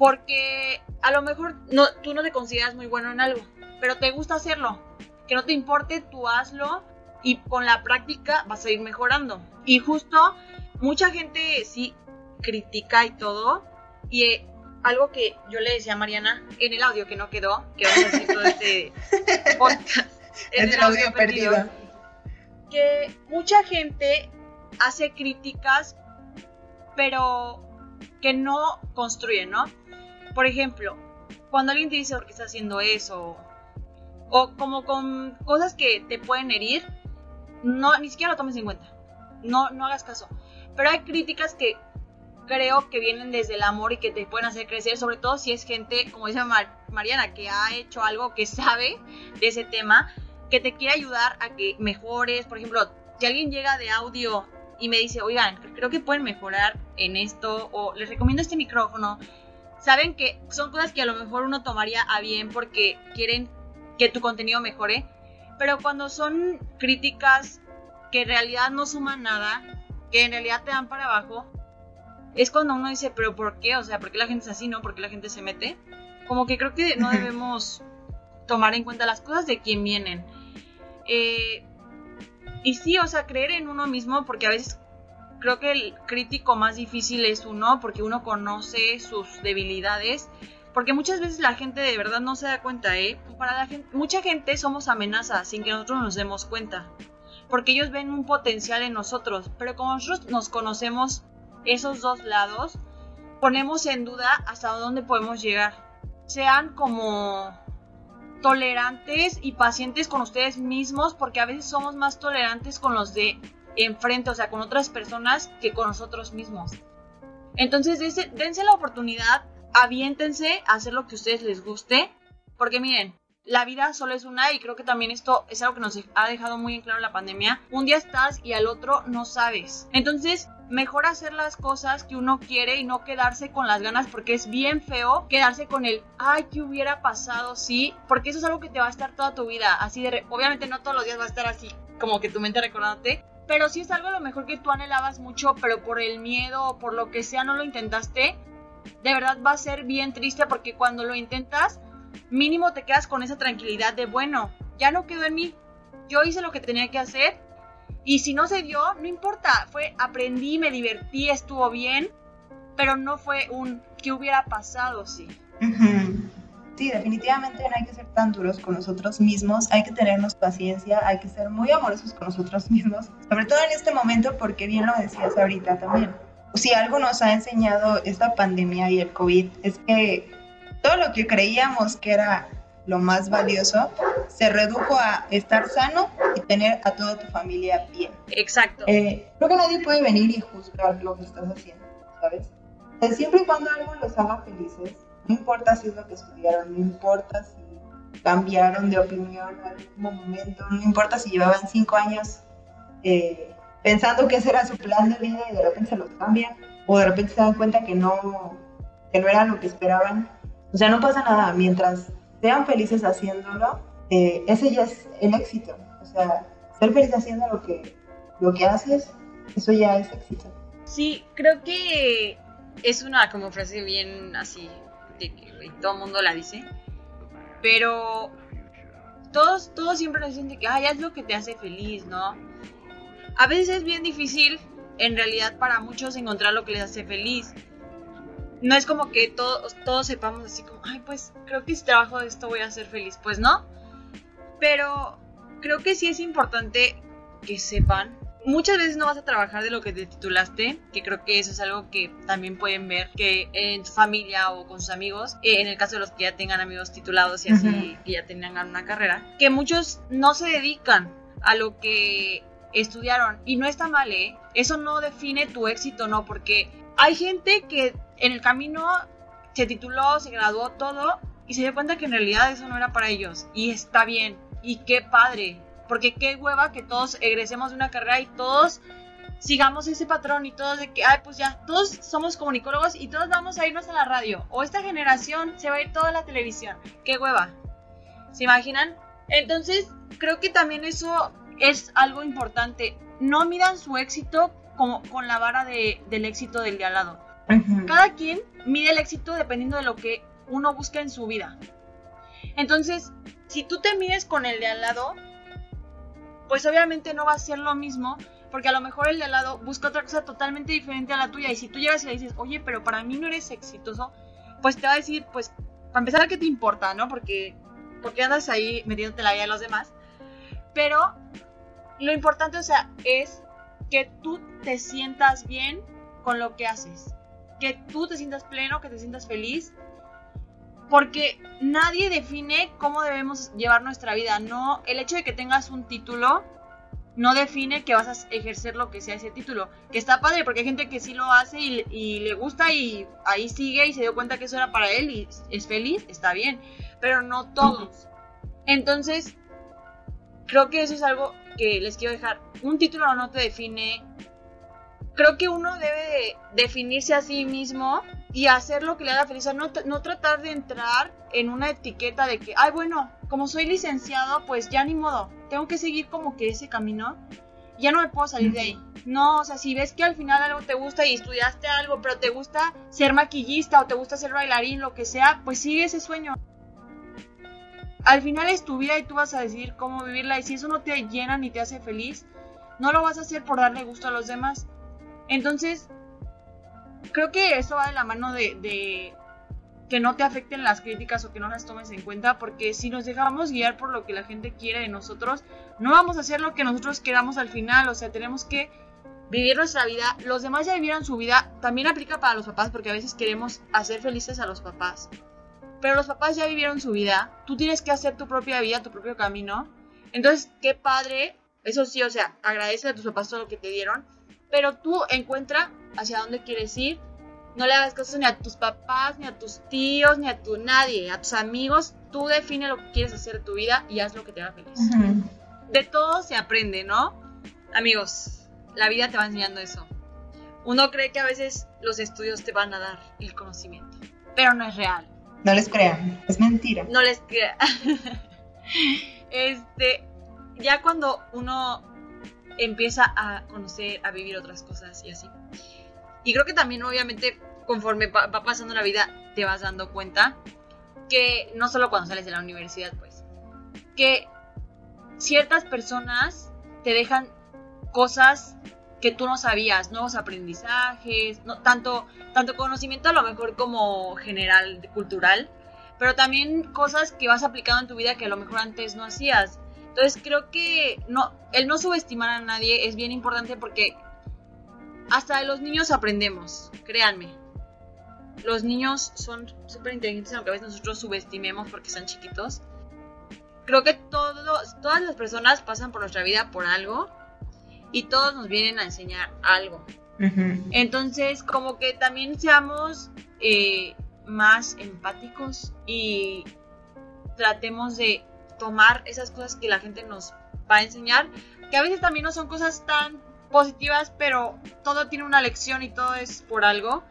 porque a lo mejor no, tú no te consideras muy bueno en algo, pero te gusta hacerlo. Que no te importe, tú hazlo y con la práctica vas a ir mejorando. Y justo mucha gente sí critica y todo. Y eh, algo que yo le decía a Mariana en el audio que no quedó, que vamos a decir todo este podcast. En el audio perdido. Que mucha gente hace críticas, pero que no construyen, ¿no? Por ejemplo, cuando alguien te dice por qué está haciendo eso, o como con cosas que te pueden herir, no, ni siquiera lo tomes en cuenta. No, no hagas caso. Pero hay críticas que creo que vienen desde el amor y que te pueden hacer crecer, sobre todo si es gente, como dice Mariana, que ha hecho algo, que sabe de ese tema, que te quiere ayudar a que mejores. Por ejemplo, si alguien llega de audio y me dice, oigan, creo que pueden mejorar en esto, o les recomiendo este micrófono, saben que son cosas que a lo mejor uno tomaría a bien porque quieren que tu contenido mejore, pero cuando son críticas que en realidad no suman nada, que en realidad te dan para abajo, es cuando uno dice, pero ¿por qué? O sea, ¿por qué la gente es así, no? ¿Por qué la gente se mete? Como que creo que no debemos tomar en cuenta las cosas de quién vienen. Eh, y sí, o sea, creer en uno mismo, porque a veces creo que el crítico más difícil es uno, porque uno conoce sus debilidades. Porque muchas veces la gente de verdad no se da cuenta, ¿eh? Para la gente, mucha gente somos amenazas sin que nosotros nos demos cuenta. Porque ellos ven un potencial en nosotros. Pero como nosotros nos conocemos esos dos lados, ponemos en duda hasta dónde podemos llegar. Sean como tolerantes y pacientes con ustedes mismos, porque a veces somos más tolerantes con los de enfrente, o sea, con otras personas que con nosotros mismos. Entonces, dense, la oportunidad, aviéntense a hacer lo que a ustedes les guste, porque miren, la vida solo es una y creo que también esto es algo que nos ha dejado muy en claro la pandemia. Un día estás y al otro no sabes. Entonces, mejor hacer las cosas que uno quiere y no quedarse con las ganas porque es bien feo quedarse con el, ay, ¿qué hubiera pasado? Sí, porque eso es algo que te va a estar toda tu vida. Así de, obviamente no todos los días va a estar así, como que tu mente recordándote, pero si es algo a lo mejor que tú anhelabas mucho, pero por el miedo o por lo que sea no lo intentaste, de verdad va a ser bien triste porque cuando lo intentas, mínimo te quedas con esa tranquilidad de, bueno, ya no quedó en mí, yo hice lo que tenía que hacer y si no se dio, no importa, fue aprendí, me divertí, estuvo bien, pero no fue un ¿qué hubiera pasado? Sí. Sí, definitivamente no hay que ser tan duros con nosotros mismos, hay que tenernos paciencia, hay que ser muy amorosos con nosotros mismos, sobre todo en este momento porque bien lo decías ahorita también. Si algo nos ha enseñado esta pandemia y el COVID es que todo lo que creíamos que era lo más valioso, se redujo a estar sano y tener a toda tu familia bien. Exacto. Eh, creo que nadie puede venir y juzgar lo que estás haciendo, ¿sabes? siempre y cuando algo los haga felices, no importa si es lo que estudiaron, no importa si cambiaron de opinión en algún momento, no importa si llevaban cinco años eh, pensando que ese era su plan de vida y de repente se los cambian, o de repente se dan cuenta que no, que no era lo que esperaban. O sea, no pasa nada mientras sean felices haciéndolo, eh, ese ya es el éxito. O sea, ser feliz haciendo lo que, lo que haces, eso ya es éxito. Sí, creo que es una como frase bien así, de que todo el mundo la dice, pero todos, todos siempre nos dicen que, ay, es lo que te hace feliz, ¿no? A veces es bien difícil, en realidad, para muchos encontrar lo que les hace feliz no es como que todos, todos sepamos así como, ay, pues creo que si trabajo de esto voy a ser feliz. Pues no. Pero creo que sí es importante que sepan. Muchas veces no vas a trabajar de lo que te titulaste, que creo que eso es algo que también pueden ver que en su familia o con sus amigos, eh, en el caso de los que ya tengan amigos titulados y así, que ya tengan una carrera, que muchos no se dedican a lo que estudiaron y no está mal, ¿eh? Eso no define tu éxito, no, porque hay gente que en el camino se tituló, se graduó todo y se dio cuenta que en realidad eso no era para ellos. Y está bien. Y qué padre. Porque qué hueva que todos egresemos de una carrera y todos sigamos ese patrón y todos de que, ay, pues ya, todos somos comunicólogos y todos vamos a irnos a la radio. O esta generación se va a ir toda a la televisión. Qué hueva. ¿Se imaginan? Entonces, creo que también eso es algo importante. No midan su éxito como con la vara de, del éxito del de al lado. Cada quien mide el éxito dependiendo de lo que uno busca en su vida. Entonces, si tú te mides con el de al lado, pues obviamente no va a ser lo mismo, porque a lo mejor el de al lado busca otra cosa totalmente diferente a la tuya. Y si tú llegas y le dices, oye, pero para mí no eres exitoso, pues te va a decir, pues, para empezar, ¿qué te importa, no? Porque, porque andas ahí metiéndote la vida de los demás. Pero lo importante, o sea, es que tú te sientas bien con lo que haces. Que tú te sientas pleno, que te sientas feliz. Porque nadie define cómo debemos llevar nuestra vida. No, el hecho de que tengas un título no define que vas a ejercer lo que sea ese título. Que está padre, porque hay gente que sí lo hace y, le gusta y ahí sigue y se dio cuenta que eso era para él y es feliz, está bien. Pero no todos. Entonces, creo que eso es algo que les quiero dejar. Un título no te define. Creo que uno debe definirse a sí mismo y hacer lo que le haga feliz. no, no tratar de entrar en una etiqueta de que, ay, bueno, como soy licenciado, pues ya ni modo. Tengo que seguir como que ese camino. Ya no me puedo salir de ahí. No, o sea, si ves que al final algo te gusta y estudiaste algo, pero te gusta ser maquillista o te gusta ser bailarín, lo que sea, pues sigue ese sueño al final es tu vida y tú vas a decidir cómo vivirla y si eso no te llena ni te hace feliz, no lo vas a hacer por darle gusto a los demás. Entonces, creo que eso va de la mano de, que no te afecten las críticas o que no las tomes en cuenta, porque si nos dejamos guiar por lo que la gente quiere de nosotros, no vamos a hacer lo que nosotros queramos al final, o sea, tenemos que vivir nuestra vida, los demás ya vivieron su vida, también aplica para los papás, porque a veces queremos hacer felices a los papás. Pero los papás ya vivieron su vida, tú tienes que hacer tu propia vida, tu propio camino. Entonces, qué padre, eso sí, o sea, agradece a tus papás todo lo que te dieron, pero tú encuentra hacia dónde quieres ir. No le hagas caso ni a tus papás, ni a tus tíos, ni a tu nadie, a tus amigos. Tú define lo que quieres hacer de tu vida y haz lo que te haga feliz. De todo se aprende, ¿no? Amigos, la vida te va enseñando eso. Uno cree que a veces los estudios te van a dar el conocimiento, pero no es real. No les crean, es mentira. No les crean. este, ya cuando uno empieza a conocer, a vivir otras cosas y así. Y creo que también, obviamente, conforme va pasando la vida, te vas dando cuenta que no solo cuando sales de la universidad, pues, que ciertas personas te dejan cosas que tú no sabías, nuevos aprendizajes, no, tanto, tanto conocimiento a lo mejor como general, cultural, pero también cosas que vas aplicando en tu vida que a lo mejor antes no hacías. Entonces creo que no, el no subestimar a nadie es bien importante porque hasta de los niños aprendemos, créanme. Los niños son súper inteligentes, aunque a veces nosotros subestimemos porque están chiquitos. Creo que todos, todas las personas pasan por nuestra vida por algo y todos nos vienen a enseñar algo. Entonces, como que también seamos eh, más empáticos y tratemos de tomar esas cosas que la gente nos va a enseñar, que a veces también no son cosas tan positivas, pero todo tiene una lección y todo es por algo.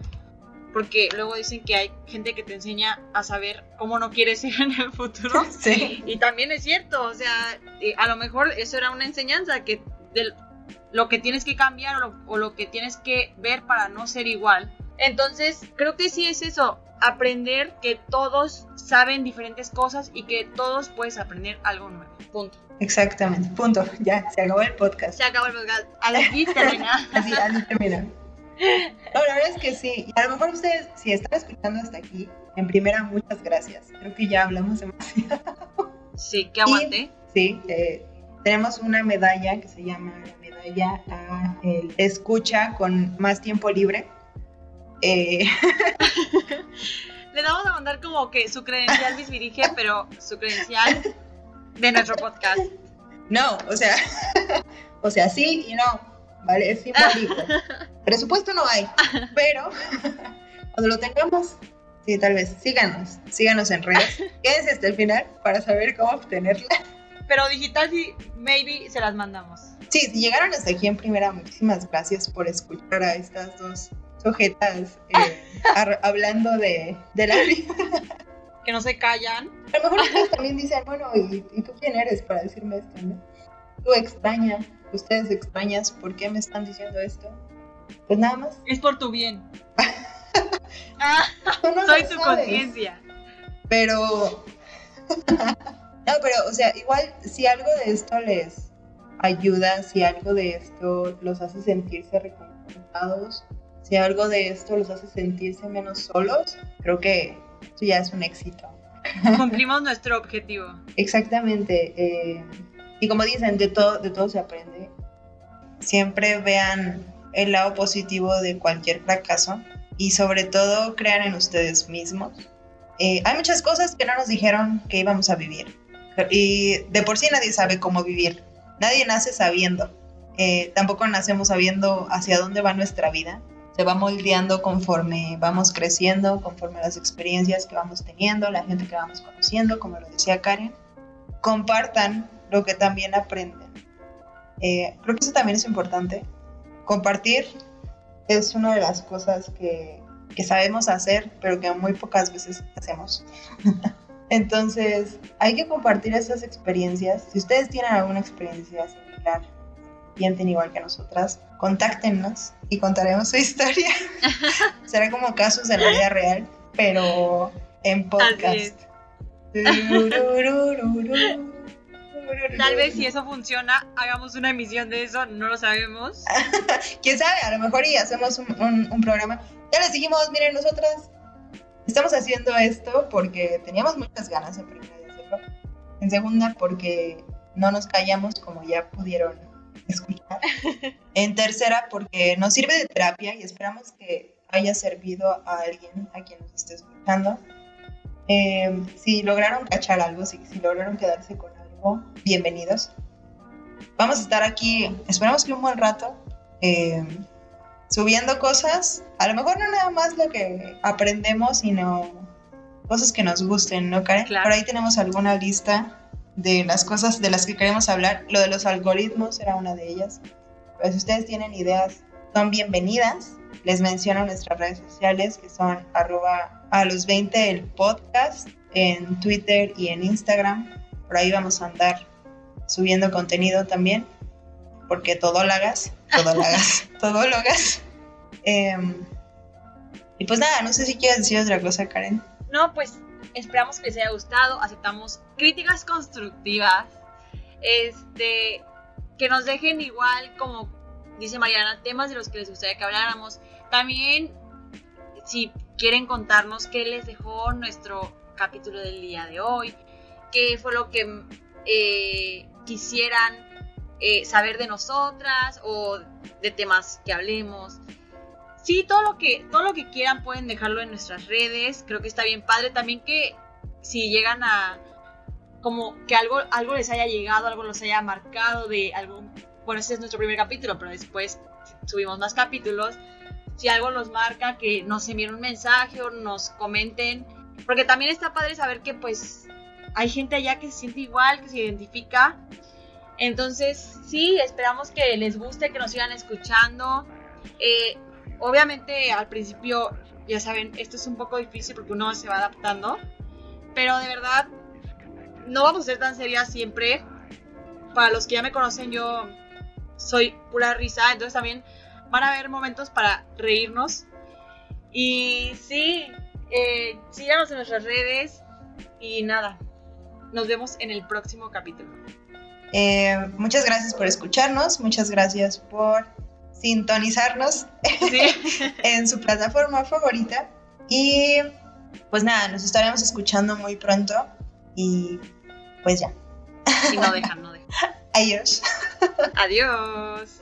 Porque luego dicen que hay gente que te enseña a saber cómo no quieres ser en el futuro. Sí. Y también es cierto, o sea, a lo mejor eso era una enseñanza que del, lo que tienes que cambiar o lo, que tienes que ver para no ser igual. Entonces, creo que sí es eso, aprender que todos saben diferentes cosas y que todos puedes aprender algo nuevo. Punto. Exactamente, punto. Ya, se acabó el podcast. Se acabó el podcast. Así termina. así, así termina. No, la verdad es que sí. A lo mejor ustedes, si están escuchando hasta aquí, en primera, muchas gracias. Creo que ya hablamos demasiado. Sí, que aguante. sí, eh, tenemos una medalla que se llama ya a el escucha con más tiempo libre. Eh, Le vamos a mandar como que su credencial dirige, pero su credencial de nuestro podcast. No, o sea, o sea, sí y no, ¿vale? Es simbólico. Presupuesto no hay, pero cuando lo tengamos, sí, tal vez, síganos, síganos en redes. Quédense hasta el final para saber cómo obtenerla. Pero digital sí, maybe se las mandamos. Sí, si llegaron hasta aquí en primera, muchísimas gracias por escuchar a estas dos sujetas eh, hablando de, la vida. Que no se callan. A lo mejor ustedes también dicen, bueno, ¿y, tú quién eres para decirme esto, no? Tú extraña, ustedes extrañas, ¿por qué me están diciendo esto? Pues nada más. Es por tu bien. ah, soy tu conciencia. Pero no, pero, o sea, igual si algo de esto les ayuda, si algo de esto los hace sentirse reconfortados, si algo de esto los hace sentirse menos solos, creo que eso ya es un éxito. Cumplimos nuestro objetivo. Exactamente. eh, y como dicen, de todo, de todo se aprende. Siempre vean el lado positivo de cualquier fracaso y sobre todo crean en ustedes mismos. Eh, hay muchas cosas que no nos dijeron que íbamos a vivir. Y de por sí nadie sabe cómo vivir. Nadie nace sabiendo. Eh, tampoco nacemos sabiendo hacia dónde va nuestra vida. Se va moldeando conforme vamos creciendo, conforme las experiencias que vamos teniendo, la gente que vamos conociendo, como lo decía Karen. Compartan lo que también aprenden. Eh, creo que eso también es importante. Compartir es una de las cosas que, que sabemos hacer, pero que muy pocas veces hacemos. Entonces, hay que compartir esas experiencias. Si ustedes tienen alguna experiencia similar, sienten igual que nosotras, contáctenos y contaremos su historia. Será como casos de la vida real, pero en podcast. Tal vez si eso funciona, hagamos una emisión de eso, no lo sabemos. Quién sabe, a lo mejor y hacemos un, un- un programa. Ya les dijimos, miren, nosotras estamos haciendo esto porque teníamos muchas ganas en primera de hacerlo. En segunda, porque no nos callamos, como ya pudieron escuchar. En tercera, porque nos sirve de terapia y esperamos que haya servido a alguien a quien nos esté escuchando. Eh, si lograron cachar algo, si, si lograron quedarse con algo, bienvenidos. Vamos a estar aquí, esperamos que un buen rato, eh, subiendo cosas. A lo mejor no nada más lo que aprendemos, sino cosas que nos gusten, ¿no, Karen? Claro. Por ahí tenemos alguna lista de las cosas de las que queremos hablar. Lo de los algoritmos era una de ellas. Pero si ustedes tienen ideas, son bienvenidas. Les menciono nuestras redes sociales que son arroba a los 20 el podcast en Twitter y en Instagram. Por ahí vamos a andar subiendo contenido también. Porque todo lo hagas, todo lo hagas, todo lo hagas. Em, y pues nada, no sé si quieres decir otra cosa, Karen. No, pues esperamos que les haya gustado. Aceptamos críticas constructivas. Este, que nos dejen igual, como dice Mariana, temas de los que les gustaría que habláramos. También, si quieren contarnos qué les dejó nuestro capítulo del día de hoy, qué fue lo que eh, quisieran eh, saber de nosotras o de temas que hablemos. Sí, todo lo que todo lo que quieran pueden dejarlo en nuestras redes. Creo que está bien padre también que si llegan a como que algo algo les haya llegado, algo los haya marcado de algún bueno, este es nuestro primer capítulo, pero después subimos más capítulos. Si algo los marca, que nos envíen un mensaje o nos comenten, porque también está padre saber que pues hay gente allá que se siente igual, que se identifica. Entonces, sí, esperamos que les guste, que nos sigan escuchando. Eh, obviamente al principio, ya saben, esto es un poco difícil porque uno se va adaptando, pero de verdad no vamos a ser tan serias siempre. Para los que ya me conocen, yo soy pura risa, entonces también van a haber momentos para reírnos. Y sí, eh, síganos en nuestras redes y nada, nos vemos en el próximo capítulo. Eh, muchas gracias por escucharnos, muchas gracias por sintonizarnos Sí. en su plataforma favorita. Y pues nada, nos estaremos escuchando muy pronto. Y pues ya, Y no dejan, no dejan. adiós. Adiós.